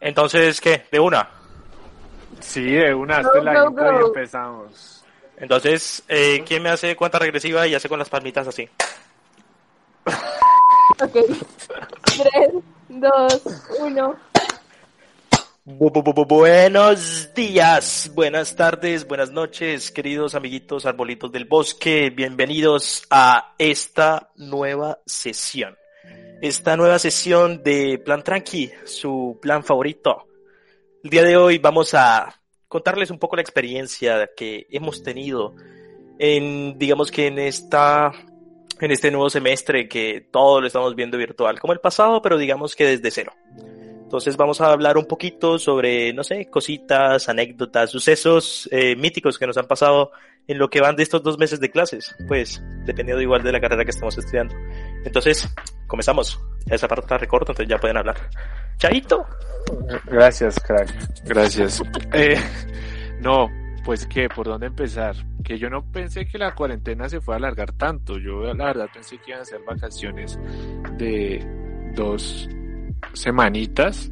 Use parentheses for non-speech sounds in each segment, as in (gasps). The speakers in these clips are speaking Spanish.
entonces, ¿qué? ¿De una? Sí, de una, hasta la y empezamos. Entonces, eh, ¿quién me hace cuenta regresiva y hace con las palmitas así? ok. 3, 2, 1. Buenos días, buenas tardes, buenas noches, queridos amiguitos arbolitos del bosque. Bienvenidos a esta nueva sesión esta nueva sesión de Plan Tranqui, su plan favorito. El día de hoy vamos a contarles un poco la experiencia que hemos tenido en, digamos que en esta, en este nuevo semestre que todo lo estamos viendo virtual, como el pasado, pero digamos que desde cero. Entonces vamos a hablar un poquito sobre, no sé, cositas, anécdotas, sucesos eh, míticos que nos han pasado en lo que van de estos dos meses de clases, pues dependiendo igual de la carrera que estemos estudiando. Entonces, comenzamos. Esa parte está recorta, entonces ya pueden hablar. Chaito. Gracias, crack. Gracias. (laughs) Eh, no, pues qué, ¿por dónde empezar? Que yo no pensé que la cuarentena se fuera a alargar tanto. Yo la verdad pensé que iban a ser vacaciones de dos semanitas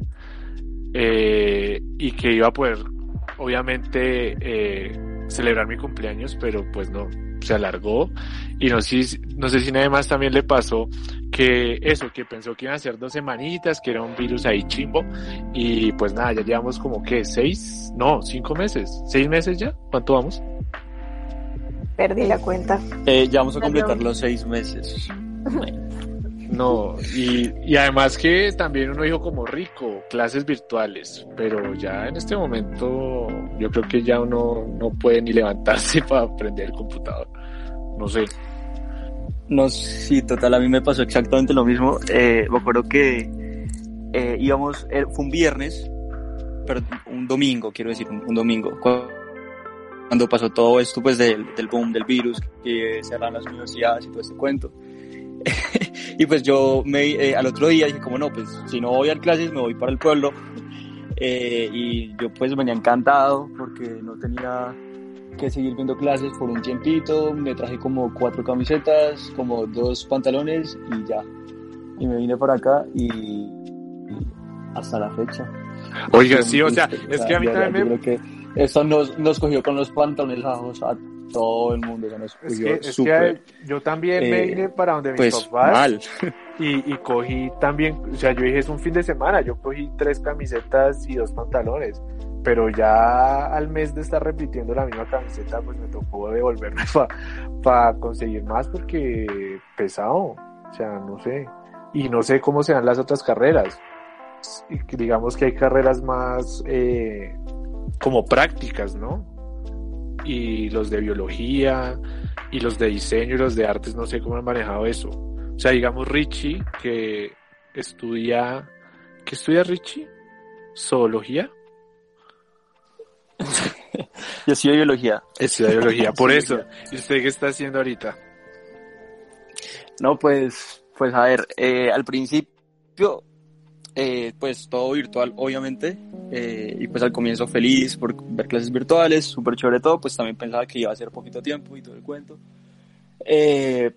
eh, y que iba a poder, obviamente, eh, celebrar mi cumpleaños, pero pues no, se alargó y no sé, no sé si nada más también le pasó que eso, que pensó que iban a ser dos semanitas, que era un virus ahí chimbo y pues nada, ya llevamos como que seis, no, cinco meses, seis meses ya, ¿cuánto vamos? Perdí la cuenta. Eh, ya vamos a completar los seis meses. (laughs) No, y, y además que también uno dijo como rico, clases virtuales, pero ya en este momento yo creo que ya uno no puede ni levantarse (laughs) para aprender el computador. No sé. No, sí, total, a mí me pasó exactamente lo mismo. Eh, me acuerdo que eh, íbamos, eh, fue un viernes, pero un domingo, quiero decir, un, domingo, cuando, pasó todo esto pues del, del boom del virus, que cerraron las universidades y todo este cuento. (laughs) y pues yo me, eh, al otro día dije como no, pues si no voy a clases me voy para el pueblo. Eh, y yo pues venía encantado porque no tenía que seguir viendo clases por un tiempito. Me traje como cuatro camisetas, como dos pantalones y ya. Y me vine para acá y, hasta la fecha. Oiga, sí, o sea, es que a mí también me... Creo que eso nos, nos cogió con los pantalones bajos a todo el mundo es que, es que yo también me vine para donde mis pues, papás mal. Y, y, cogí también, o sea, yo dije es un fin de semana, yo cogí tres camisetas y dos pantalones, pero ya al mes de estar repitiendo la misma camiseta, pues me tocó devolverme (laughs) para conseguir más porque pesado, o sea, no sé, y no sé cómo se dan las otras carreras, digamos que hay carreras más eh, como prácticas, ¿no? Y los de biología y los de diseño y los de artes, no sé cómo han manejado eso. O sea, digamos Richie, que estudia, ¿qué estudia Richie? ¿Zoología? (laughs) Yo estudio biología. Estudia biología, (laughs) por eso. ¿Y usted qué está haciendo ahorita? No, pues, pues a ver, eh, al principio eh, pues todo virtual, obviamente, eh, y pues al comienzo feliz por ver clases virtuales, súper chévere todo, pues también pensaba que iba a ser poquito tiempo y todo el cuento. Eh,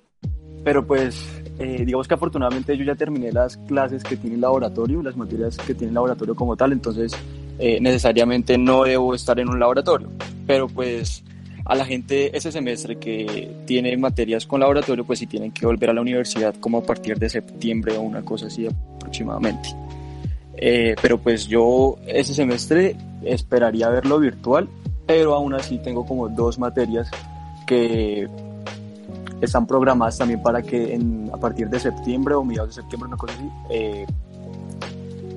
pero pues, digamos que afortunadamente yo ya terminé las clases que tiene el laboratorio, las materias que tiene el laboratorio como tal, entonces necesariamente no debo estar en un laboratorio, pero pues a la gente ese semestre que tiene materias con laboratorio, pues sí tienen que volver a la universidad como a partir de septiembre o una cosa así aproximadamente. Eh, pero pues yo ese semestre esperaría verlo virtual, pero aún así tengo como dos materias que están programadas también para que en, a partir de septiembre o mediados de septiembre, una cosa así, eh,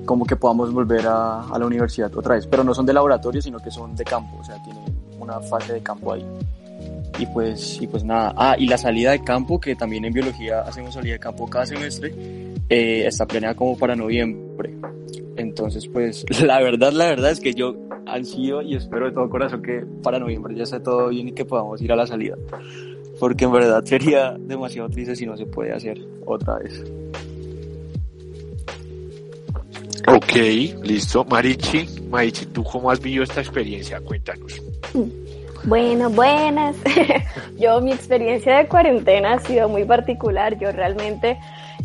como que podamos volver a, a, la universidad otra vez. Pero no son de laboratorio, sino que son de campo, o sea, tienen una fase de campo ahí. Y pues, y pues nada. Ah, y la salida de campo, que también en biología hacemos salida de campo cada semestre, eh, está planeada como para noviembre. Entonces, pues, (laughs) la verdad, la verdad es que yo ansío y espero de todo corazón que para noviembre ya esté todo bien y que podamos ir a la salida. Porque en verdad sería demasiado triste si no se puede hacer otra vez. Ok, listo. Marichi, Marichi, ¿tú cómo has vivido esta experiencia? Cuéntanos. Bueno, buenas. (laughs) Yo, mi experiencia de cuarentena ha sido muy particular. Yo realmente,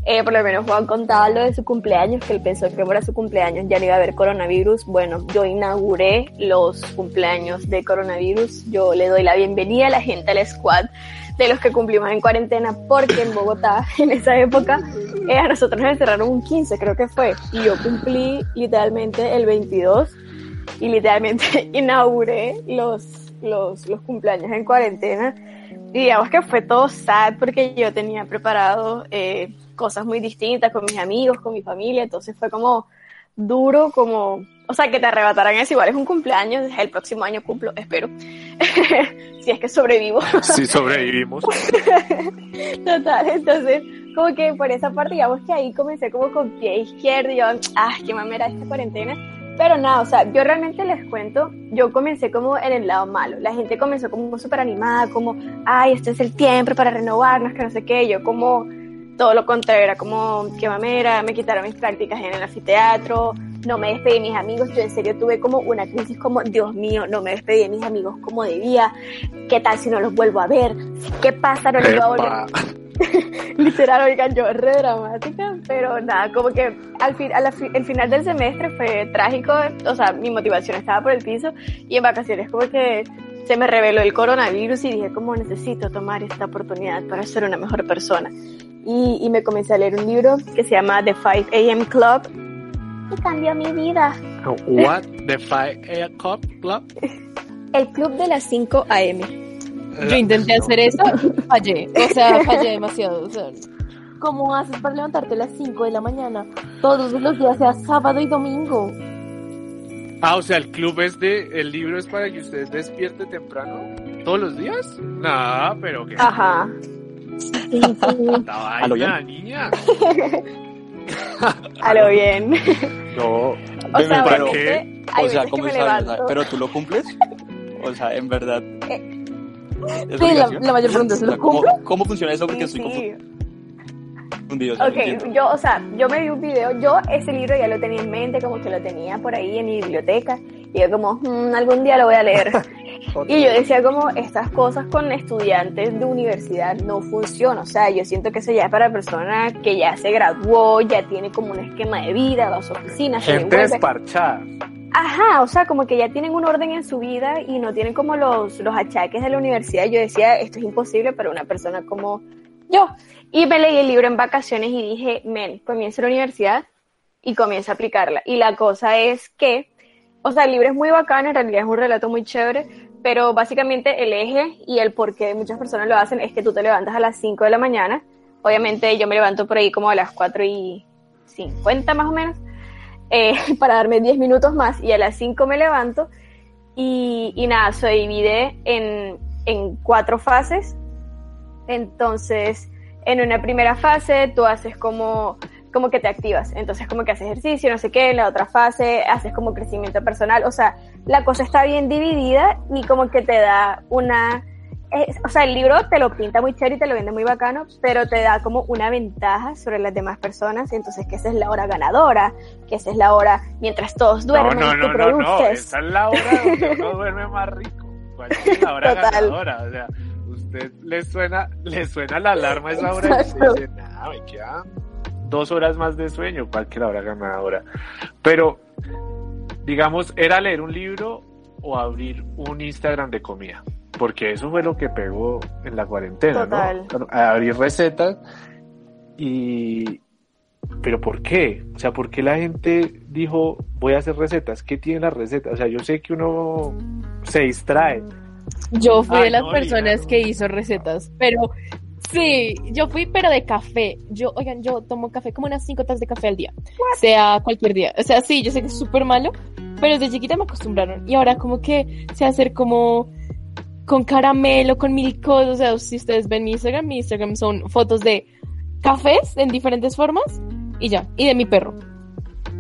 eh, por lo menos Juan contaba lo de su cumpleaños, que él pensó que para su cumpleaños ya no iba a haber coronavirus. Bueno, yo inauguré los cumpleaños de coronavirus. Yo le doy la bienvenida a la gente al squad de los que cumplimos en cuarentena, porque en Bogotá, (laughs) en esa época, eh, a nosotros nos encerraron un 15, creo que fue, y yo cumplí literalmente el 22 y literalmente (laughs) inauguré los, los, los cumpleaños en cuarentena. Y digamos que fue todo sad porque yo tenía preparado eh, cosas muy distintas con mis amigos, con mi familia, entonces fue como duro, como, o sea, que te arrebataran eso, igual es un cumpleaños, el próximo año cumplo, espero, (laughs) si es que sobrevivo. Sí, sobrevivimos. (laughs) Total, entonces, como que por esa parte, digamos que ahí comencé como con pie izquierdo, y yo, ah, qué mamera esta cuarentena. Pero nada, o sea, yo realmente les cuento, yo comencé como en el lado malo. La gente comenzó como súper animada, como, ay, este es el tiempo para renovarnos, que no sé qué. Yo como todo lo contrario, era como, qué mamera, me quitaron mis prácticas en el anfiteatro, no me despedí de mis amigos. Yo en serio tuve como una crisis como, Dios mío, no me despedí de mis amigos como debía. ¿Qué tal si no los vuelvo a ver? ¿Qué pasa? No les voy a volver. (laughs) Literal, oigan, yo re dramática, pero nada, como que al fin, al el final del semestre fue trágico, o sea, mi motivación estaba por el piso y en vacaciones como que se me reveló el coronavirus y dije como necesito tomar esta oportunidad para ser una mejor persona. Y, y me comencé a leer un libro que se llama The 5 AM Club y cambió mi vida. What? The 5 AM Club? (laughs) El club de las 5 AM. Yo intenté hacer eso y fallé. O sea, fallé demasiado. O sea, ¿cómo haces para levantarte a las 5 de la mañana? Todos los días, sea sábado y domingo. Ah, o sea, el club es de, el libro es para que usted despierte temprano todos los días. Nah, pero que. Ajá. (laughs) ¿A lo bien? niña. (laughs) A lo bien. No. O sea, pero- hay o sea, ¿cómo sea, levanto. ¿Pero tú lo cumples? O sea, en verdad. ¿es Sí, la, mayor pregunta es, ¿lo ¿cómo, cumplo? ¿Cómo funciona eso? Porque Sí, estoy sí. confundido. entiendo. Ok, yo, o sea, yo me vi un video, yo ese libro ya lo tenía en mente, como que lo tenía por ahí en mi biblioteca, y yo como, "Mm, algún día lo voy a leer. (laughs) y yo decía como, estas cosas con estudiantes de universidad no funcionan, o sea, yo siento que eso ya es para personas que ya se graduó, ya tiene como un esquema de vida, va a su oficina, se Gente desparchada. Ajá, o sea, como que ya tienen un orden en su vida y no tienen como los, los achaques de la universidad. Yo decía, esto es imposible para una persona como yo. Y me leí el libro en vacaciones y dije, men, comienza la universidad y comienza a aplicarla. Y la cosa es que, o sea, el libro es muy bacano, en realidad es un relato muy chévere, pero básicamente el eje y el por qué muchas personas lo hacen es que tú te levantas a las 5 de la mañana. Obviamente yo me levanto por ahí como a las 4 y 50 más o menos eh, (laughs) para darme 10 minutos más y a las 5 me levanto y, y nada, se divide en, en cuatro fases. Entonces, en una primera fase tú haces como, como que te activas, entonces como que haces ejercicio, no sé qué, en la otra fase haces como crecimiento personal, o sea, la cosa está bien dividida y como que te da una... es- o sea, el libro te lo pinta muy chévere y te lo vende muy bacano, pero te da como una ventaja sobre las demás personas, entonces que esa es la hora ganadora, que esa es la hora mientras todos duermen, no, no, tú no, no, no. produces. Esa es la hora donde uno (laughs) duerme más rico. ¿Cuál es la hora Total. ganadora? O sea, usted le suena, le suena la alarma a esa hora y Exacto. dice, nada, me quedan dos horas más de sueño, ¿cuál que la hora ganadora? Pero, digamos, ¿era leer un libro o abrir un Instagram de comida? Porque eso fue lo que pegó en la cuarentena, Total. ¿no? Abrir recetas y... ¿Pero por qué? O sea, ¿por qué la gente dijo, voy a hacer recetas? ¿Qué tienen las recetas? O sea, yo sé que uno se distrae. Yo fui Ay, de las no, personas que hizo recetas, pero sí, yo fui, pero de café. Yo, oigan, yo tomo café como unas cinco tazas de café al día, sea cualquier día. O sea, sí, yo sé que es súper malo, pero desde chiquita me acostumbraron. Y ahora como que sé hacer como con caramelo, con mil cosas. O sea, si ustedes ven mi Instagram, mi Instagram son fotos de cafés en diferentes formas y ya, y de mi perro.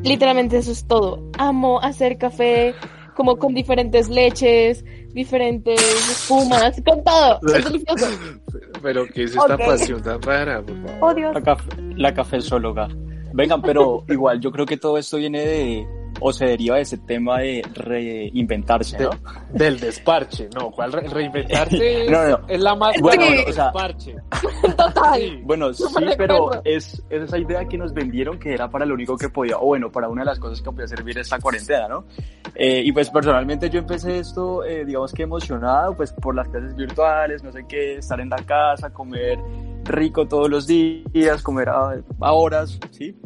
Literalmente eso es todo. Amo hacer café como con diferentes leches, diferentes espumas, con todo. Es delicioso. Pero ¿qué es esta Ok. pasión tan rara, por favor? Oh, Dios. La, caf- la cafezóloga. Vengan, pero igual yo creo que todo esto viene de, o se deriva de ese tema de reinventarse, ¿no? Del desparche, no, ¿cuál re- reinventarse? (laughs) Es, No, no. es la más Bueno, del o sea- desparche. (laughs) Total. Sí. Bueno, sí, me pero es, es esa idea que nos vendieron que era para lo único que podía, o bueno, para una de las cosas que podía servir esta cuarentena, ¿no? Eh, y pues personalmente yo empecé esto, eh, digamos que emocionado, pues por las clases virtuales, no sé qué, estar en la casa, comer rico todos los días, comer a, a horas, ¿sí?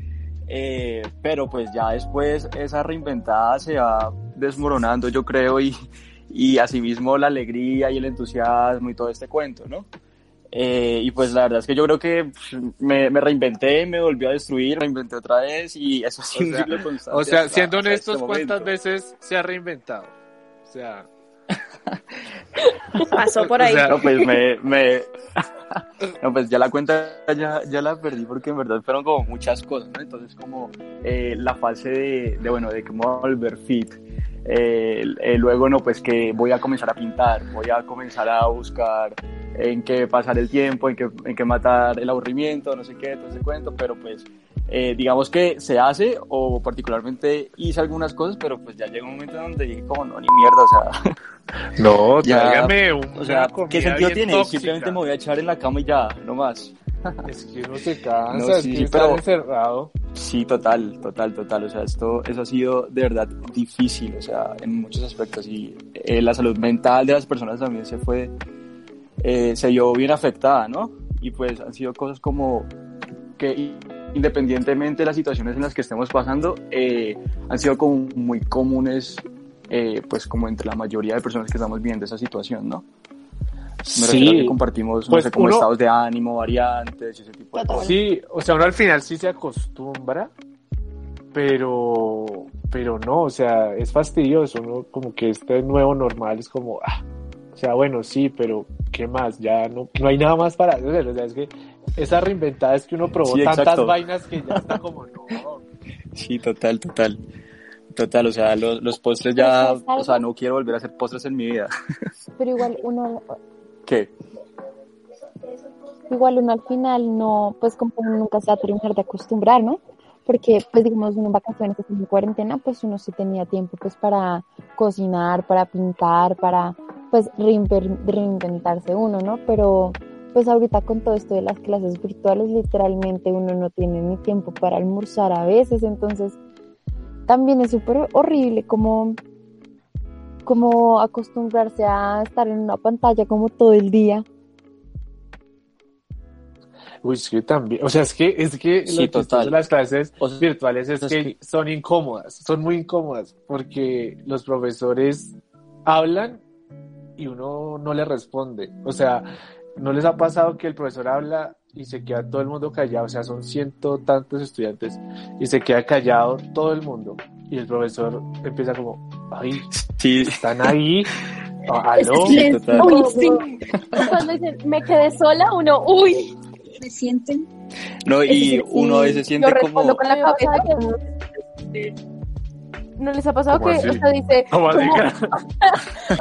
Eh, pero pues ya después esa reinventada se va desmoronando, yo creo, y, y asimismo la alegría y el entusiasmo y todo este cuento, ¿no? Eh, y pues la verdad es que yo creo que me, me reinventé, me volví a destruir, reinventé otra vez y eso sí O un sea- ciclo constante O sea, hasta- siendo honestos, este ¿cuántas veces se ha reinventado? O sea, Pasó por (laughs) ahí. O sea, No, pues me, me... (laughs) No, pues ya la cuenta ya, ya la perdí porque en verdad fueron como muchas cosas, ¿no? Entonces como eh, la fase de, de, bueno, de que volver fit, eh, eh, luego no, pues que voy a comenzar a pintar, voy a comenzar a buscar en qué pasar el tiempo, en qué, en qué matar el aburrimiento, no sé qué, todo ese cuento, pero pues eh, digamos que se hace o particularmente hice algunas cosas, pero pues ya llega un momento donde dije como no, ni mierda, o sea... (laughs) no, (laughs) Ya, tráigame un, O sea, ¿qué sentido tiene? tóxica. Simplemente me voy a echar en la cama y ya, no más. (laughs) Es que uno se cansa, No, es sí, que sí, estar pero- encerrado. Sí, total, total, total. O sea, esto, eso ha sido de verdad difícil, o sea, en muchos aspectos. Y eh, la salud mental de las personas también se fue, eh, se vio bien afectada, ¿no? Y pues han sido cosas como que independientemente de las situaciones en las que estemos pasando, eh, han sido como muy comunes, eh, pues como entre la mayoría de personas que estamos viendo esa situación, ¿no? Me refiero a que compartimos, Pues no sé, como uno- estados de ánimo, variantes ese tipo de cosas. Sí, o sea, uno al final sí se acostumbra, pero, pero no, o sea, es fastidioso, ¿no? Como que este nuevo normal es como, ah, o sea, bueno, sí, pero ¿qué más? Ya no, no hay nada más para hacer, o sea, es que esa reinventada es que uno probó Sí, tantas vainas que ya está como, (laughs) no. Sí, total, total. Total, o sea, los, los postres ya, ¿Sabes algo? o sea, no quiero volver a hacer postres en mi vida. (laughs) Pero igual uno, ¿Qué? igual uno al final no, pues como uno nunca se va a terminar de acostumbrar, ¿no? Porque, pues digamos, uno en vacaciones, en cuarentena, pues uno sí tenía tiempo, pues para cocinar, para pintar, para, pues reinver- reinventarse uno, ¿no? Pero, pues ahorita con todo esto de las clases virtuales, literalmente uno no tiene ni tiempo para almorzar a veces, entonces también es súper horrible como, como acostumbrarse a estar en una pantalla como todo el día. Uy, es que también, o sea, es que, es que Sí, total. las clases O sea, virtuales es es que, que- son incómodas, son muy incómodas, porque los profesores hablan y uno no le responde. O sea, ¿no les ha pasado que el profesor habla y se queda todo el mundo callado? O sea, son ciento tantos estudiantes y se queda callado todo el mundo. Y el profesor empieza como, ay, Sí, están ahí. (laughs) Ah, ¿Aló? Sí, total. Uy, sí. Cuando dicen, me quedé sola, uno, uy. me sienten. no, y uno a veces siente Yo como, respondo con la cabeza. ¿No les ha pasado ¿Cómo que así? (laughs) (laughs) (laughs) o sea, dice, como- o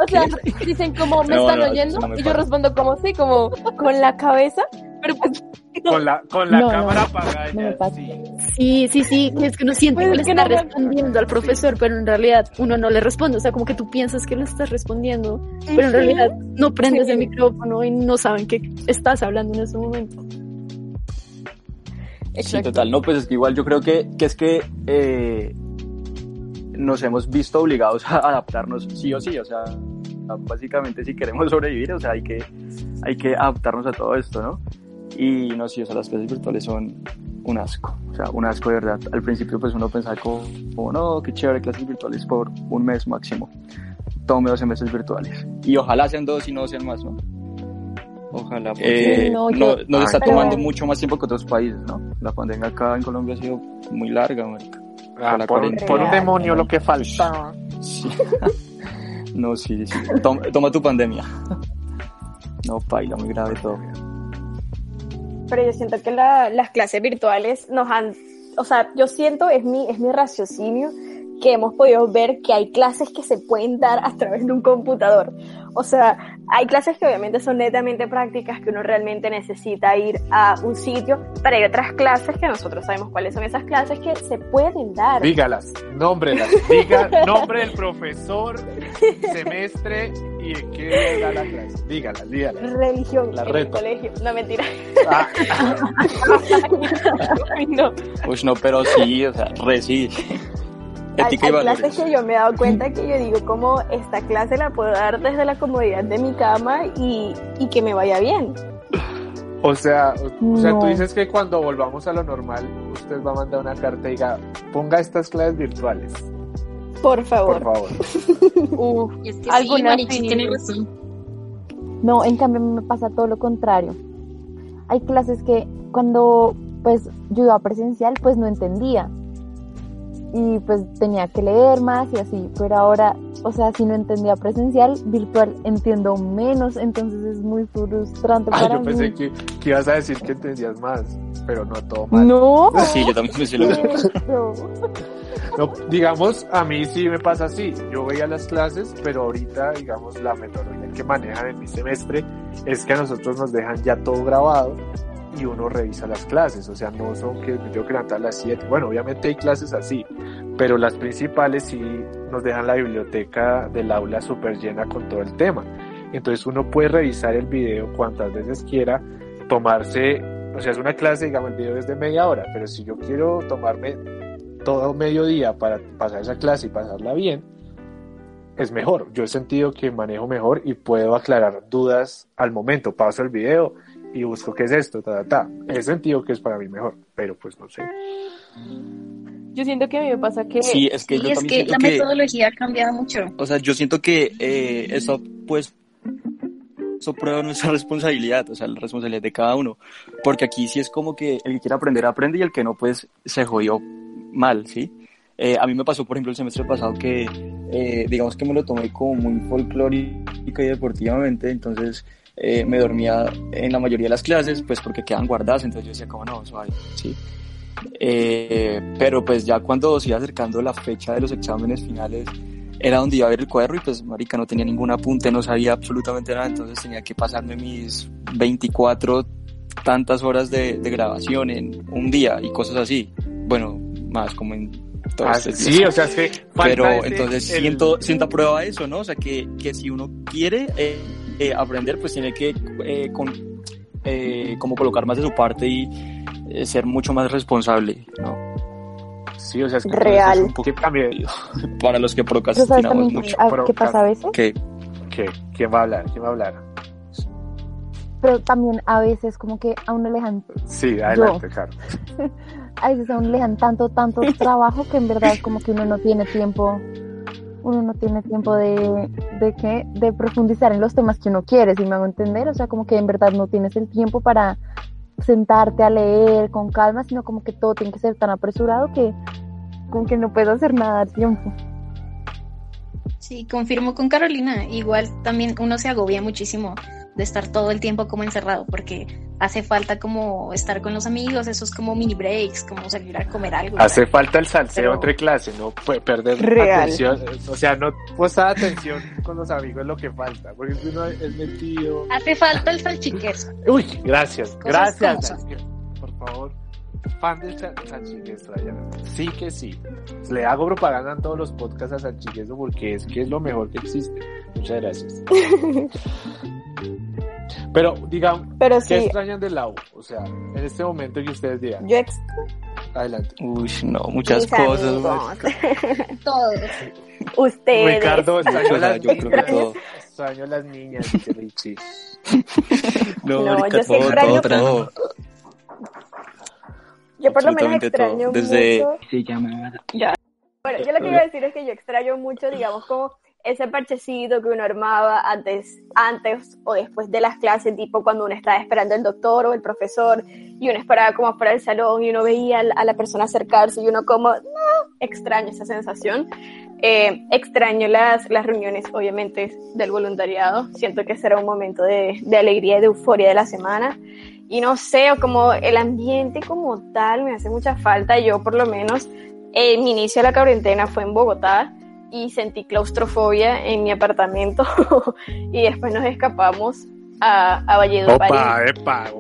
sea, dicen como me No, están no, oyendo eso no me y yo respondo como sí, como con la cabeza, pero pues Con la, con la No, no, cámara apagada. sí. Sí, sí, sí, que es que uno siente Pues que le es que está respondiendo al profesor, pero en realidad uno no le responde. O sea, como que tú piensas que le estás respondiendo, pero en realidad no prendes Sí. el micrófono y no saben que estás hablando en ese momento. Sí, Exacto. total, no, pues es que igual yo creo que, que es que eh, nos hemos visto obligados a adaptarnos sí o sí, o sea, básicamente si queremos sobrevivir, o sea, hay que, hay que adaptarnos a todo esto, ¿no? Y no, sí, o sea, las clases virtuales son un asco, o sea, un asco de verdad. Al principio pues uno pensaba como, como, no, qué chévere, clases virtuales por un mes máximo. Tome 12 meses virtuales. Y ojalá sean dos y no sean más, ¿no? Ojalá. Eh, Sí, no, no, yo- nos está tomando mucho más tiempo que otros países, ¿no? La pandemia acá en Colombia ha sido muy larga, marica. Ah, por, un, cuarentena. por un demonio lo que faltaba. Sí. (laughs) no, sí, sí. Toma, toma tu pandemia. No, paila, muy grave todo. Pero yo siento que la- las clases virtuales nos han o sea, yo siento, es mi, es mi raciocinio, que hemos podido ver que hay clases que se pueden dar a través de un computador. O sea, hay clases que obviamente son netamente prácticas, que uno realmente necesita ir a un sitio, pero hay otras clases que nosotros sabemos cuáles son esas clases que se pueden dar. Dígalas, nómbrelas, diga nombre del profesor, semestre y en qué da la clase. Dígalas, dígalas. Religión La en el colegio. No, mentira. Ah, (laughs) Ay, no. Pues no, pero sí, o sea, re sí. Hay, hay clases que yo me he dado cuenta que yo digo, como esta clase la puedo dar desde la comodidad de mi cama y, y que me vaya bien. o sea, o sea, tú No. dices que cuando volvamos a lo normal, usted va a mandar una carta y diga, ponga estas clases virtuales, Por favor. por favor. (laughs) Uf, Es que sí, sí. tiene razón. No, en cambio me pasa todo lo contrario. Hay clases que cuando pues yo iba presencial pues no entendía. Y pues tenía que leer más y así, pero ahora, o sea, si no entendía presencial, virtual entiendo menos, entonces es muy frustrante Ah, para yo pensé que, que ibas a decir que entendías más, pero no todo mal. No, Sí, yo también pensé lo mismo. no. No, digamos, a mí sí me pasa así. Yo veía las clases, pero ahorita, digamos, la metodología que manejan en mi semestre es que a nosotros nos dejan ya todo grabado y uno revisa las clases. O sea, no son que me tengo que a las 7. Bueno, obviamente hay clases así, pero las principales sí nos dejan la biblioteca del aula súper llena con todo el tema. Entonces uno puede revisar el video cuantas veces quiera, tomarse, o sea, es una clase, digamos, el video es de media hora, pero si yo quiero tomarme todo mediodía para pasar esa clase y pasarla bien, es mejor. Yo he sentido que manejo mejor y puedo aclarar dudas al momento. Paso el video y busco qué es esto, ta, ta, ta. He sentido que es para mí mejor, pero pues no sé. yo siento que a mí me pasa que Sí, es que Sí, yo es que la que, metodología ha cambiado mucho. o sea, yo siento que eh, eso, pues, eso prueba nuestra (laughs) responsabilidad, o sea, la responsabilidad de cada uno. Porque aquí sí es como que el que quiere aprender, aprende y el que no, pues, se jodió mal, ¿sí? Eh, a mí me pasó, por ejemplo, el semestre pasado que, eh, digamos que me lo tomé como muy folclórica y deportivamente, entonces eh, me dormía en la mayoría de las clases, pues porque quedan guardadas, entonces yo decía, como no, suave, ¿sí? Eh, pero pues ya cuando se iba acercando la fecha de los exámenes finales, era donde iba a ver el cuaderno y pues marica no tenía ningún apunte, no sabía absolutamente nada, entonces tenía que pasarme mis 24 tantas horas de, de grabación en un día y cosas así. Bueno, más como en todo Ah, este sí, o sea, es que Pero entonces el- siento, siento a prueba eso, ¿no? O sea, que, que si uno quiere eh, eh, aprender, pues tiene que eh, con, eh, como colocar más de su parte y eh, ser mucho más responsable, ¿no? Sí, o sea, es que Real. es un poco también. (laughs) Para los que procrastinamos también mucho. qué pasa a veces, Que ¿Qué? ¿Quién va a hablar? ¿Quién va a hablar? pero también a veces como que a uno le dejan, Sí, adelante, Caro. (laughs) a veces a uno le dejan tanto, tanto trabajo que en verdad como que uno no tiene tiempo, uno no tiene tiempo de, de qué, de profundizar en los temas que uno quiere, si me hago entender, o sea, como que en verdad no tienes el tiempo para sentarte a leer con calma, sino como que todo tiene que ser tan apresurado que como que no puedes hacer nada al tiempo. Sí, confirmo con Carolina. Igual también uno se agobia muchísimo de estar todo el tiempo como encerrado porque hace falta como estar con los amigos, esos como mini breaks, como salir a comer algo. Hace falta el salseo Pero- entre clases, no puede perder Real. atención. O sea, no prestar atención con los amigos es lo que falta. Porque uno es metido. Hace falta el salchiqueso. Uy, gracias, Cosas gracias. Por favor, fan del Sa- Sanchiqueso, Dayana. Sí que sí. Le hago propaganda en todos los podcasts a Sanchiqueso porque es que es lo mejor que existe. Muchas gracias. (laughs) Pero, digamos, Pero ¿qué sí, extrañan del la U? O sea, en este momento que ustedes digan, yo ex- adelante. Uy, no, muchas mis cosas. (laughs) Todos. ustedes, Ricardo, extraño las yo creo que todo. Extraño las niñas, (laughs) Richie. No, No, marica, yo sí extraño- todo, todo. yo por lo menos extraño todo, desde- mucho Se llama... Bueno, yo lo que iba a decir es que yo extraño mucho, digamos, como ese parchecito que uno armaba antes, antes o después de las clases, tipo cuando uno estaba esperando el doctor o el profesor y uno esperaba como fuera del salón y uno veía a la persona acercarse y uno como, no, extraño esa sensación. Eh, extraño las, las reuniones, obviamente, del voluntariado. Siento que será un momento de, de alegría y de euforia de la semana. y no sé, o como el ambiente como tal me hace mucha falta. Yo por lo menos, eh, mi inicio de la cuarentena fue en Bogotá y sentí claustrofobia en mi apartamento (laughs) y después nos escapamos a, a Valledupar. Opa, epa.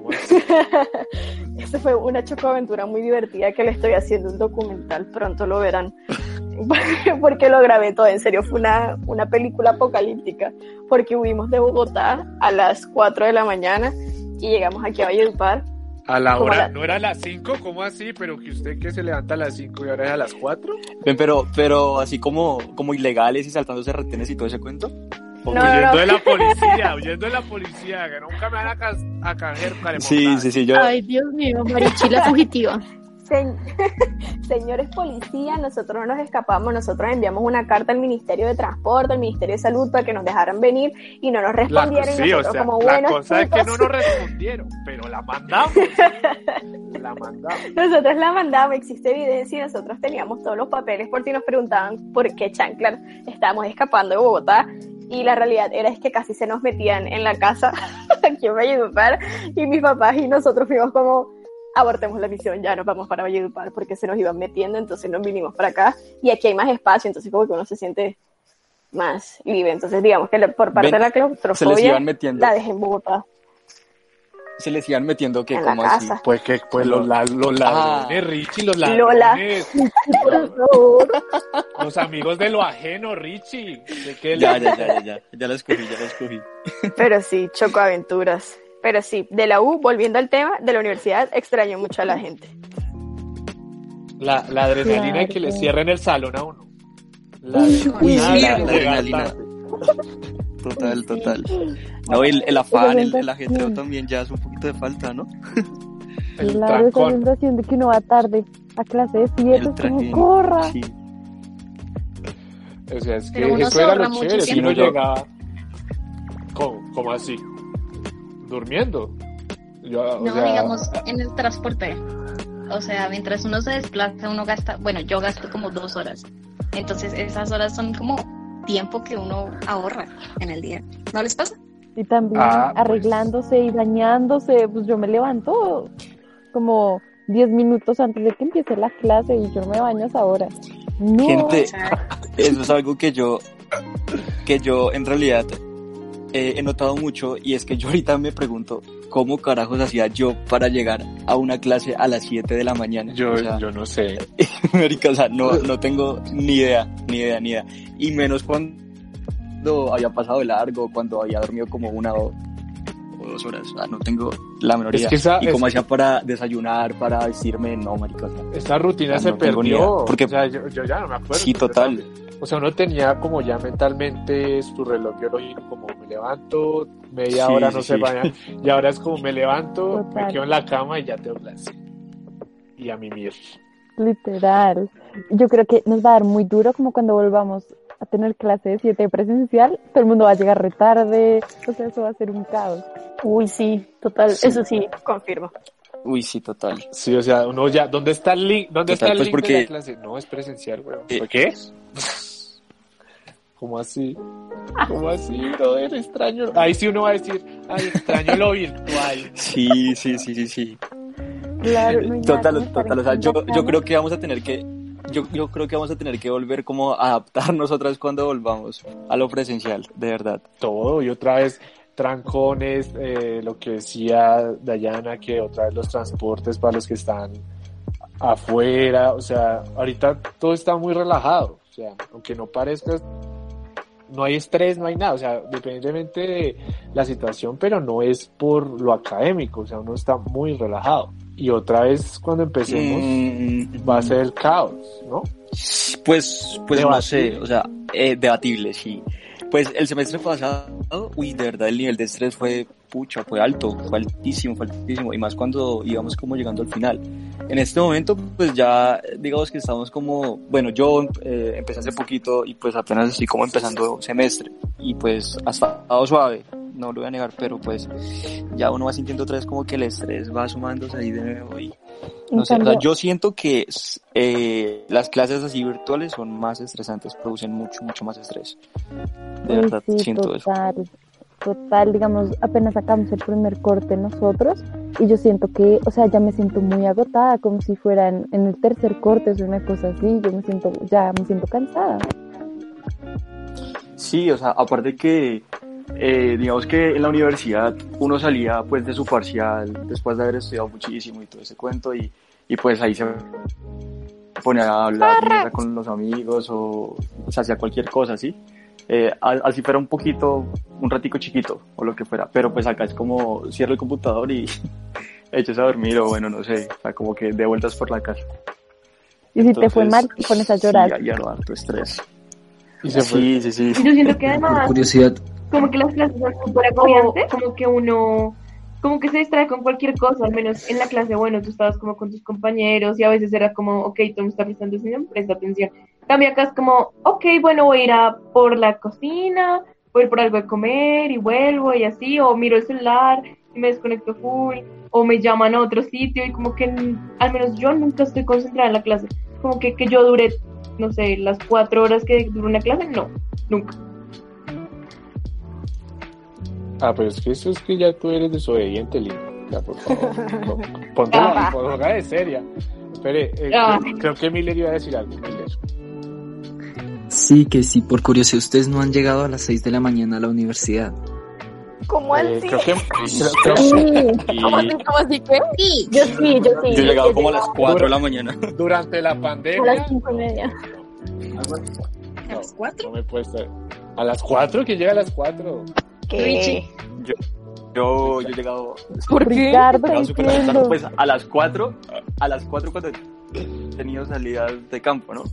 Esa (laughs) fue una chocoaventura muy divertida que le estoy haciendo un documental, pronto lo verán. (laughs) porque lo grabé todo, en serio, fue una, una película apocalíptica, porque huimos de Bogotá a las 4 de la mañana y llegamos aquí a Valledupar. A la hora, la- ¿no era a las 5? ¿Cómo así? Pero que usted que se levanta a las 5 y ahora es a las 4. Ven, pero, pero así como, como ilegales y saltándose retenes y todo ese cuento. No, huyendo no. de la (laughs) policía, huyendo de la policía, que nunca me van a, ca- a caer Sí, sí, sí, yo. Ay, Dios mío, Marichi, la fugitiva. Se- (laughs) Señores policías, nosotros no nos escapamos, nosotros enviamos una carta al Ministerio de Transporte, al Ministerio de Salud para que nos dejaran venir y no nos La, respondieron. y sí, o sea, como la cosa es que no nos respondieron, pero la mandamos. (laughs) la mandamos. nosotros la mandamos, existe evidencia y nosotros teníamos todos los papeles por si nos preguntaban por qué chanclas estábamos escapando de Bogotá y la realidad era es que casi se nos metían en la casa (laughs) aquí en Valledupar y mis papás y nosotros fuimos como abortemos la misión, ya nos vamos para Valledupar porque se nos iban metiendo, entonces nos vinimos para acá y aquí hay más espacio, entonces como que uno se siente más libre, entonces digamos que por parte Ven, de la Se les claustrofobia iban metiendo. la dejé en Bogotá. Se les iban metiendo que como así. Pues que pues los, la- los ladrones, Richie, los ladrones. (laughs) Los amigos de lo ajeno, Richie. ¿De qué Ya, ya, ya, ya, ya. Ya la escogí, ya la escogí. Pero sí, choco aventuras. Pero sí, de la U, volviendo al tema, de la universidad, extraño mucho a la gente. La, la adrenalina de que le Claro. cierren el salón a uno. La Uy, adrenalina. Total, total. No, el, el afán, el, el ajetreo también ya es un poquito de falta, ¿no? (laughs) El Claro, esa sensación de que uno va tarde a clase de 7, El es como corra. Sí. O sea, es que Pero uno eso se era lo chévere. Si uno llegaba. ¿Cómo? ¿Cómo así? ¿Durmiendo? Yo, No, sea, digamos, en el transporte. O sea, mientras uno se desplaza, uno gasta, bueno, yo gasto como dos horas. Entonces, esas horas son como tiempo que uno ahorra en el día. ¿No les pasa? Y también Ah, pues. arreglándose y bañándose, pues yo me levanto como 10 minutos antes de que empiece la clase y yo no me baño a esa hora. No, Gente, O sea, eso es algo que yo, que yo en realidad eh, he notado mucho y es que yo ahorita me pregunto cómo carajos hacía yo para llegar a una clase a las 7 de la mañana. yo, O sea, yo no sé. (laughs) o sea, no, no tengo ni idea, ni idea, ni idea. Y menos cuando había pasado de largo, cuando había dormido como una o, o dos horas. O sea, no tengo la menor Es idea. que esa- y cómo es- hacía para desayunar, para vestirme, no, marica. o sea, Esta rutina Ah, se no perdió. porque- O sea, yo, yo ya no me acuerdo. sí, total. O sea, uno tenía como ya mentalmente su reloj biológico, como me levanto, media Sí, hora sí, no se sí. baña, y ahora es como me levanto, me quedo en la cama y ya tengo clase. Y a mimir. literal. Yo creo que nos va a dar muy duro como cuando volvamos a tener clase de 7 presencial, todo el mundo va a llegar retarde, o sea, eso va a ser un caos. Uy, sí, total, Sí. eso sí, confirmo. Uy, sí, total. Sí, o sea, uno ya, ¿dónde está el link? ¿Dónde Total, está el pues link de porque- la clase? No, es presencial, weón. Eh, ¿Por qué? (laughs) ¿Cómo así? ¿Cómo así, brother? Extraño. Ahí sí uno va a decir, ay, extraño lo virtual. (laughs) Sí, sí, sí, sí, sí. Claro, no Total, total. O sea, yo, yo creo que vamos a tener que, yo, creo que vamos a tener que volver como a adaptarnos (laughs) otra vez cuando volvamos a lo presencial, de verdad. Todo, y otra vez trancones, eh, lo que decía Dayana, que otra vez los transportes para los que están afuera, o sea, ahorita todo está muy relajado, o sea, aunque no parezca, no hay estrés, no hay nada, o sea, independientemente de la situación, pero no es por lo académico, o sea, uno está muy relajado. Y otra vez cuando empecemos Mm, va a ser el caos, ¿no? Pues, pues no Debatible. sé, o sea, eh, debatible, sí. Pues el semestre pasado, uy, de verdad el nivel de estrés fue, pucha, fue alto, fue altísimo, fue altísimo, y más cuando íbamos como llegando al final. En este momento, pues ya, digamos que estamos como, bueno, yo eh, empecé hace poquito y pues apenas estoy como empezando semestre, y pues ha estado suave, no lo voy a negar, pero pues ya uno va sintiendo otra vez como que el estrés va sumándose ahí de nuevo y no sé, o sea, yo siento que eh, las clases así virtuales son más estresantes, producen mucho, mucho más estrés. De verdad, sí, siento eso. total, total, digamos, apenas sacamos el primer corte nosotros y yo siento que, o sea, ya me siento muy agotada, como si fuera en, en el tercer corte, es una cosa así, yo me siento, ya me siento cansada. Sí, o sea, aparte que, eh, digamos que en la universidad uno salía pues de su parcial después de haber estudiado muchísimo y todo ese cuento y, y pues ahí se ponía a hablar con los amigos o, o sea, hacía cualquier cosa, ¿sí? Eh, a- así fuera un poquito, un ratico chiquito o lo que fuera, pero pues acá es como cierro el computador y (laughs) eches a dormir o bueno, no sé, o sea, como que de vueltas por la casa. Y si te fue Entonces, mal, te pones a llorar. Sí, hay harto estrés. Y se fue. Sí, sí, sí. Y yo siento que Por además, curiosidad, como que las clases son súper agobiantes, como que uno, como que se distrae con cualquier cosa, al menos en la clase, bueno, tú estabas como con tus compañeros y a veces era como, ok, tú me estás prestando atención, presta atención. En Cambio acá es como, ok, bueno, voy a ir a por la cocina, voy a ir por algo de comer y vuelvo y así, o miro el celular y me desconecto full, o me llaman a otro sitio y como que al menos yo nunca estoy concentrada en la clase. Como que, que yo dure, no sé, las cuatro horas que dura una clase, no, nunca. Ah, pero es que eso es que ya tú eres desobediente, Lina. Ya, por favor. (laughs) No, Ponte la ponga de seria. Espere, eh, Ah. creo, que Miller iba a decir algo. Miller. sí que sí, por curiosidad, ustedes no han llegado a las 6 de la mañana a la universidad. ¿Cómo Eh, así? creo que. creo- (laughs) creo- Sí, Y ¿Cómo así, cómo así que? Sí, Yo sí, yo sí. yo he llegado como a las llegaba 4 de la mañana. durante la a pandemia. las cinco y media. ¿A las cuatro? No me puede estar. ¿A las 4? ¿Quién llega a las 4? Que Richie. Yo, yo, yo he llegado, ¿Por qué? Ricardo, he llegado pues a las 4, a las 4 cuando he tenido salidas de campo, ¿no?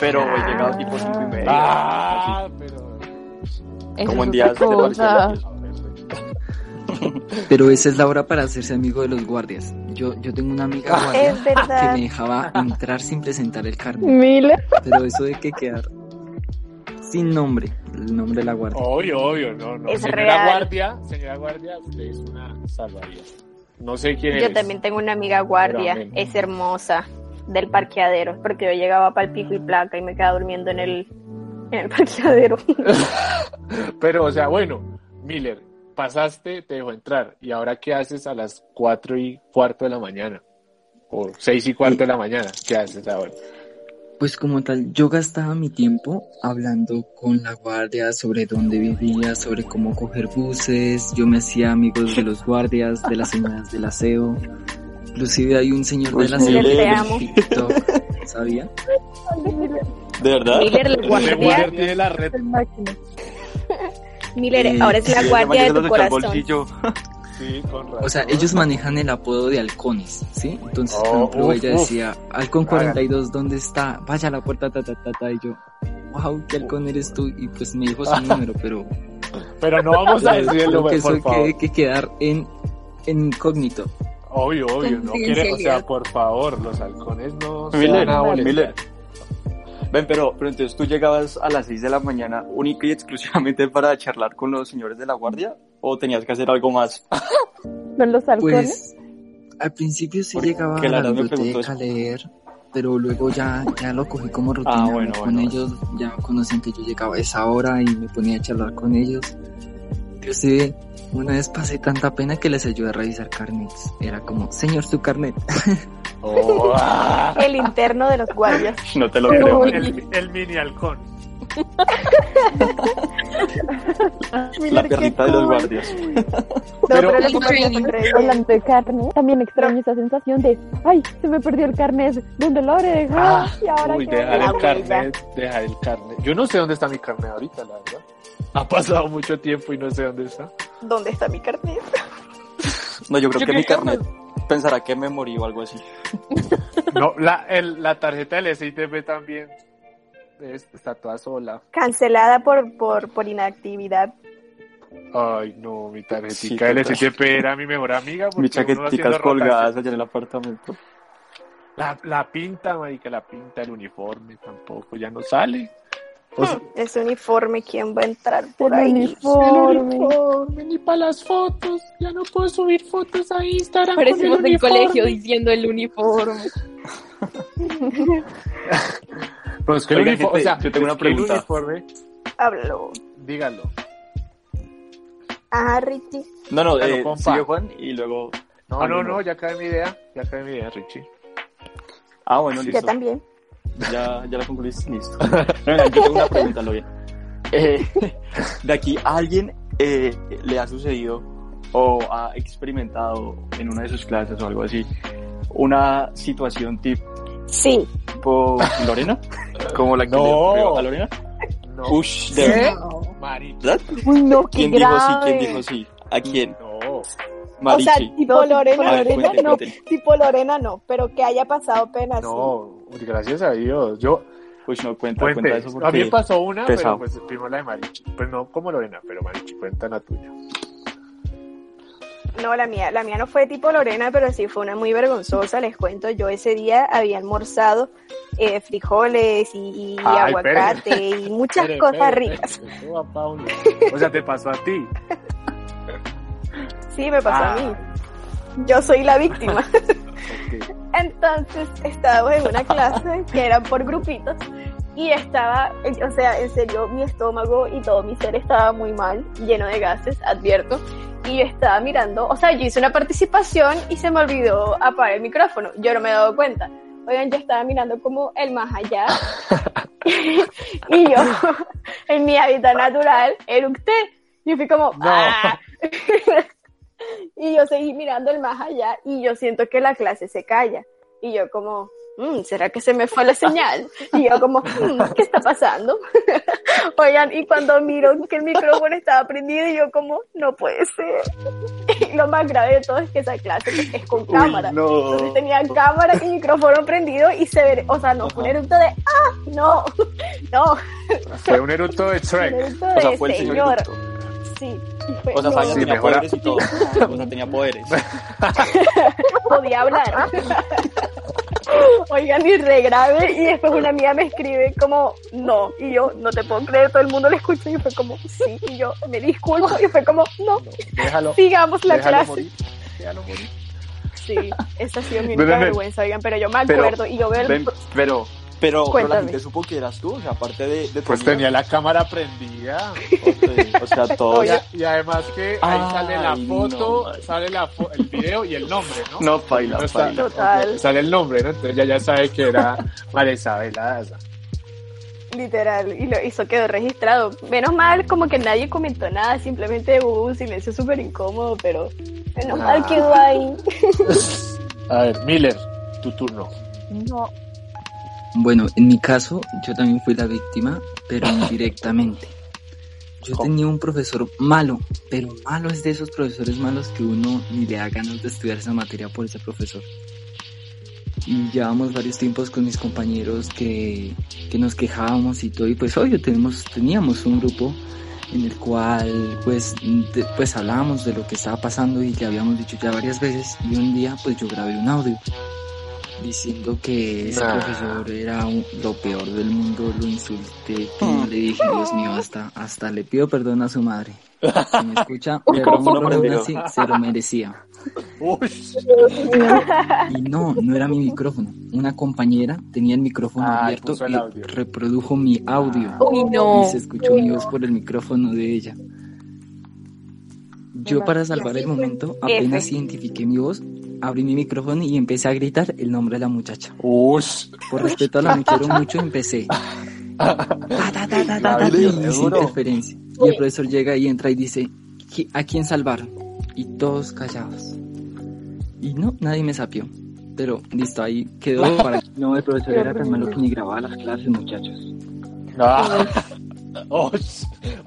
Pero he llegado tipo 5 y media. Ah, pero. Como en días. Pero esa es la hora para hacerse amigo de los guardias. Yo, yo tengo una amiga guardia Es que me dejaba entrar sin presentar el carnet. Miller. Pero eso de que quedar sin nombre, el nombre de la guardia. Obvio, obvio, no, no. Es señora real. guardia, señora guardia, usted es una salvavidas. No sé quién Yo eres. también tengo una amiga guardia, es hermosa, del parqueadero, porque yo llegaba para el pico y placa y me quedaba durmiendo en el, en el parqueadero. (laughs) Pero, o sea, bueno, Miller, pasaste, te dejó entrar. ¿Y ahora qué haces a las 4 y cuarto de la mañana? O 6 y cuarto de la mañana. ¿Qué haces ahora? Pues como tal, yo gastaba mi tiempo hablando con la guardia sobre dónde vivía, sobre cómo coger buses, yo me hacía amigos de los guardias, de las señoras del aseo, inclusive hay un señor Pues del aseo Miller, te de amo. TikTok, ¿sabía? ¿De verdad? Miller, la guardia, Miller tiene la red. (laughs) Miller, Eh, ahora es la guardia de tu corazón. Sí, con razón. O sea, ellos manejan el apodo de halcones, ¿sí? Entonces, por Oh, ejemplo, uf, ella uf. decía, halcón 42, ¿dónde está? Vaya a la puerta, ta, ta, ta, ta, y yo, wow, ¿qué halcón eres tú? Y pues me dijo su (laughs) número, pero Pero no vamos a decir el creo que número, eso por favor. hay que quedar en, en incógnito. Obvio, obvio, no quiere, o sea, por favor, los halcones no se Miller, van a molestar. Miller. Ven, pero, pero entonces tú llegabas a las 6 de la mañana única y exclusivamente para charlar con los señores de la guardia o tenías que hacer algo más? (laughs) ¿Son los halcones? Pues al principio sí Porque llegaba a la biblioteca a leer, pero luego ya, ya lo cogí como rutina Ah, bueno, con bueno, ellos, ya conocían que yo llegaba a esa hora y me ponía a charlar con ellos. Inclusive una vez pasé tanta pena que les ayudé a revisar carnets. Era como, señor, su carnet. Oh, ah, (laughs) El interno de los guardias. (laughs) No te lo creo. el, el mini halcón. (laughs) La perrita de los guardias. No, Pero- pero. Hablando de carne, también extraño esa sensación de, ay, se me perdió el carnet, ¿dónde lo habré dejado? Ah, y ahora Uy, dejar el carnet, dejar el carnet. Yo no sé dónde está mi carnet ahorita, la verdad. Ha pasado mucho tiempo y no sé dónde está. ¿Dónde está mi carnet? No, yo creo Yo que mi carnet pensará que me morí o algo así. No, la, el- la tarjeta del SITP también es- está toda sola. Cancelada por, por, por inactividad. Ay, no, mi Sí, tarjetita del total. SITP era mi mejor amiga. porque Mis chaqueticas colgadas allá en el apartamento. La, la pinta, marica, la pinta, el uniforme tampoco, ya no sale. O sea, (laughs) Ese uniforme, ¿quién va a entrar por El ahí? uniforme. el uniforme, ni para las fotos, ya no puedo subir fotos a Instagram. el del colegio diciendo el uniforme. (laughs) Pero es que el o sea, yo tengo una el pregunta. uniforme, Háblalo. dígalo. Ajá, Richie. No, no, eh, compa. sigue Juan y luego No, no, no. no, ya cae mi idea. Ya cae mi idea, Richie. Ah, bueno, Yo listo. también. Ya, ya la concluiste, listo. (laughs) No, venga, yo tengo una pregunta, lo bien. Eh, (laughs) de aquí, ¿a alguien eh, le ha sucedido o ha experimentado en una de sus clases o algo así una situación Sí. tipo Lorena? Como la que No. le ocurrió a Lorena. No. Ush, de verdad. Marichi. ¿Verdad? Uy, no, qué ¿Quién dijo sí? ¿Quién dijo sí? ¿A quién? No. O sea, tipo Lorena, ver, Lorena cuente, no, cuente. tipo Lorena no, pero que haya pasado pena, sí. No, gracias a Dios. Yo, Uy, no, cuenta, cuente. cuenta eso A mí porque... pasó una, pesado. pero pues primero la de Marichi. Pues no como Lorena, pero Marichi, cuenta la tuya. No, la mía, la mía no fue tipo Lorena, pero sí fue una muy vergonzosa, les cuento. Yo ese día había almorzado eh, frijoles y, y Ay, aguacate y (laughs) muchas Espere, cosas espere, ricas. O sea, te pasó a ti. (laughs) Sí, me pasó Ah. a mí. Yo soy la víctima. (laughs) Ok. Entonces estábamos en una clase que eran por grupitos y estaba, o sea, en serio, mi estómago y todo mi ser estaba muy mal, lleno de gases, advierto. Y yo estaba mirando, o sea, yo hice una participación y se me olvidó apagar el micrófono. Yo no me he dado cuenta. Oigan, yo estaba mirando como el más allá. (laughs) (laughs) y yo, (laughs) en mi hábitat natural, eructé. Y fui como, No. "Ah". y yo seguí mirando el más allá y yo siento que la clase se calla. Y yo como, "Mm, ¿será que se me fue la señal? Y yo como, "Mm, ¿qué está pasando? (laughs) Oigan, y cuando miro que el micrófono estaba prendido, y yo como, no puede ser. Y (laughs) lo más grave de todo es que esa clase es con cámara. no. Entonces tenía cámara y micrófono prendido y se ve, o sea, no fue un eructo de, ah, no, (laughs) no, Fue un eructo de un Shrek. eructo O sea, fue el señor. Sí. fue- O sea, no, Fabián Sí, tenía mejora. poderes y todo. O sea, tenía poderes. podía hablar. (gasps) Oigan, y re grave, y después una amiga me escribe como, no, y yo, no te puedo creer, todo el mundo le escucha, y fue como, sí, y yo, me disculpo, y fue como, no, Déjalo. sigamos la déjalo clase. morir. Déjalo morir. Sí, esa ha sido mi única vergüenza, oigan, pero yo me Pero, acuerdo, y yo veo el... Ven, pero, pero la gente supo que eras tú, o sea, aparte de, de tu Pues tenía la cámara prendida. O sea, todo. Y, además que ahí Ay, sale la foto, sale la fo- el video y el nombre, ¿no? No, paila, No paila. Total. ok, Sale el nombre, ¿no? Entonces ya ya sabe que era María Isabel Daza. Literal, y lo hizo, quedó registrado. Menos mal, como que nadie comentó nada, simplemente hubo un silencio súper incómodo, pero menos mal Ah. quedó ahí. (laughs) A ver, Miller, tu turno. No, Bueno, en mi caso, yo también fui la víctima, pero indirectamente. (laughs) Yo tenía un profesor malo, pero malo es de esos profesores malos que uno ni le da ganas de estudiar esa materia por ese profesor. Y llevamos varios tiempos con mis compañeros que, que nos quejábamos y todo, y pues obvio tenemos, teníamos un grupo en el cual pues, de- pues hablábamos de lo que estaba pasando y le habíamos dicho ya varias veces y un día pues yo grabé un audio diciendo que ese Nah. profesor era un- lo peor del mundo, lo insulté, que no le dije, Dios mío, hasta, hasta le pido perdón a su madre. Si me escucha, (laughs) perdón, pero aún así se lo merecía. Uy, Y no, no era mi micrófono. Una compañera tenía el micrófono abierto y reprodujo mi audio. Uy, no. Y se escuchó mi voz por el micrófono de ella. Yo para salvar el momento apenas F. identifiqué mi voz, abrí mi micrófono y empecé a gritar el nombre de la muchacha. uy. Por respeto a la me quiero mucho empecé. (laughs) Interferencia. Y el profesor llega y entra y dice, "¿Qui- ¿a quién salvaron? Y todos callados. Y no, nadie me sapió. Pero listo, ahí quedó (laughs) para No, el profesor era tan malo que ni grababa las clases, muchachos. Ah. Uy.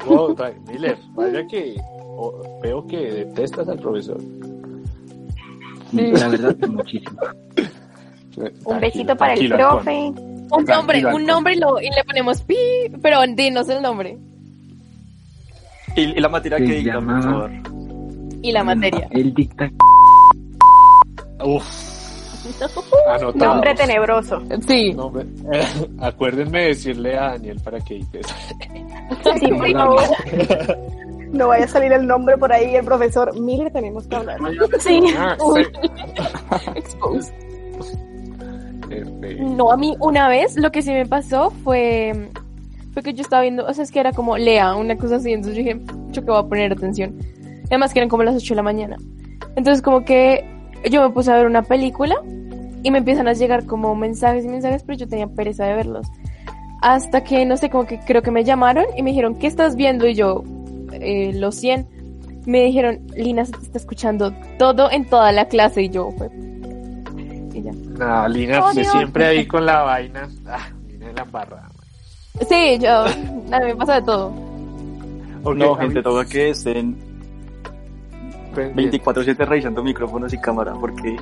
Oh, vaya, Miller, vaya que oh, veo que detestas al profesor. La verdad, muchísimo. (laughs) Un besito para el profe. Un nombre, un nombre y, lo- y le ponemos pi, pero dinos el nombre Y, y la materia Se que diga, por llama- favor. y la materia. Él dicta Uf. (laughs) Anotado. Nombre tenebroso. Sí. Nombre- (laughs) acuérdenme decirle a Daniel para que edites. Sí, por favor. No vaya a salir el nombre por ahí el profesor. Miller, tenemos que hablar. Sí. Ah. (laughs) Exposed. Este, No, a mí una vez lo que sí me pasó fue, fue que yo estaba viendo, o sea, es que era como Lea, una cosa así, entonces yo dije, yo que voy a poner atención. Además que eran como las 8 de la mañana. Entonces como que yo me puse a ver una película y me empiezan a llegar como mensajes y mensajes, pero yo tenía pereza de verlos. Hasta que, no sé, como que creo que me llamaron y me dijeron, ¿qué estás viendo? Y yo, eh, los 100. Me dijeron, Lina se te está escuchando todo en toda la clase y yo, fue. Y ya. No, Lina, Oh, siempre ahí (laughs) con la vaina. Ah, Lina en la embarrada. Sí, yo, a mí me pasa de todo. Ok, no, gente, mí- toca que estén Pues, 24-7 revisando micrófonos y cámara, porque...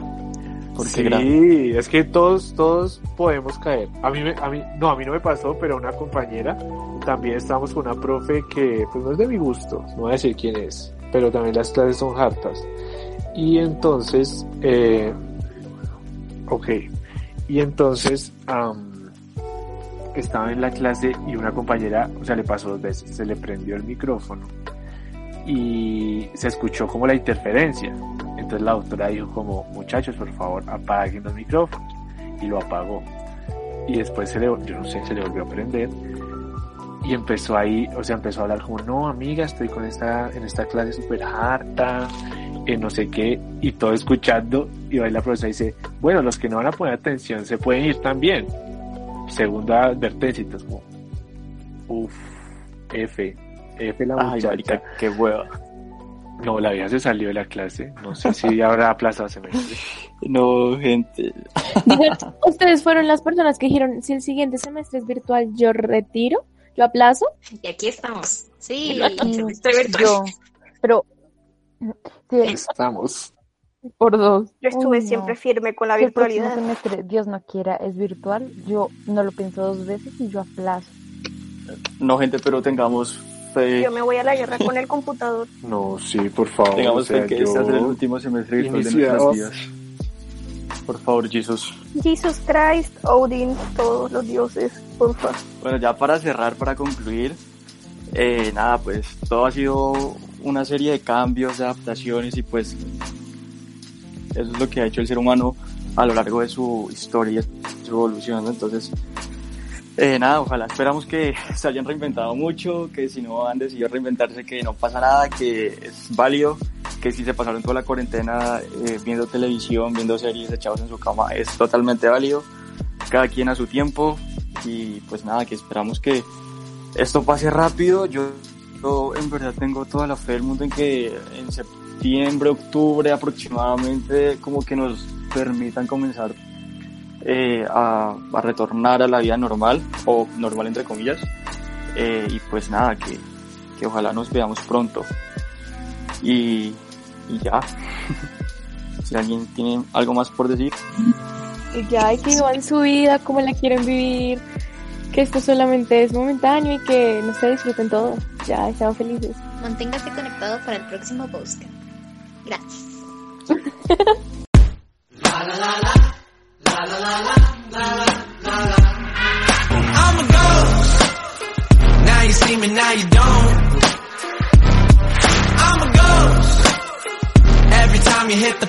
porque Sí, es que todos, todos podemos caer. A mí, me- a mí, no, a mí no me pasó, pero una compañera, también estábamos con una profe que, pues no es de mi gusto, no voy a decir quién es, pero también las clases son hartas. Y entonces, eh, ok, y entonces, am, estaba en la clase y una compañera, o sea, le pasó dos veces, se le prendió el micrófono y se escuchó como la interferencia. Entonces la doctora dijo como, muchachos, por favor, apaguen los micrófonos. Y lo apagó. Y después se le, yo no sé, se le volvió a prender. Y empezó ahí, o sea, empezó a hablar como, no, amiga, estoy con esta, en esta clase súper harta, eh, no sé qué, y todo escuchando. Y ahí la profesora dice, bueno, los que no van a poner atención se pueden ir también. Segunda advertencia, entonces como, uff, F, F la Ay, muchacha. marica, qué hueva. No, la vieja se salió de la clase. No sé si habrá aplazado semestre. (laughs) No, gente. Ustedes fueron las personas que dijeron, si el siguiente semestre es virtual, yo retiro, yo aplazo. Y aquí estamos. Sí, Y semestre virtual. yo, pero sí, Estamos. Por dos. Yo estuve Uy, no. siempre firme con la si el virtualidad. semestre, Dios no quiera, es virtual, yo no lo pienso dos veces y yo aplazo. No, gente, pero tengamos fe. Yo me voy a la guerra con el computador. No, sí, por favor. Tengamos o sea, fe que yo- este es el último semestre virtual de nuestras vidas. Por favor, Jesus. Jesus Christ, Odin, todos los dioses, por favor. Bueno, ya para cerrar, para concluir, eh, nada, pues todo ha sido una serie de cambios, de adaptaciones y pues eso es lo que ha hecho el ser humano a lo largo de su historia, su evolución, ¿no? Entonces, eh, nada, ojalá esperamos que (laughs) se hayan reinventado mucho, que si no han decidido reinventarse, que no pasa nada, que es válido, que si se pasaron toda la cuarentena eh, viendo televisión, viendo series echados en su cama, es totalmente válido, cada quien a su tiempo y pues nada, que esperamos que esto pase rápido. Yo, yo en verdad tengo toda la fe del mundo en que en septiembre, octubre aproximadamente como que nos permitan comenzar eh, a, a retornar a la vida normal o normal entre comillas Eh, y pues nada que, que ojalá nos veamos pronto y, y ya (laughs) si alguien tiene algo más por decir Y ya, y que vivan su vida como la quieren vivir, que esto solamente es momentáneo y que no se disfruten todo. Ya, sean felices. Manténgase conectado para el próximo post. Gracias. (laughs) I'm a ghost. Now you see me, now you don't. I'm a ghost. Every time you hit the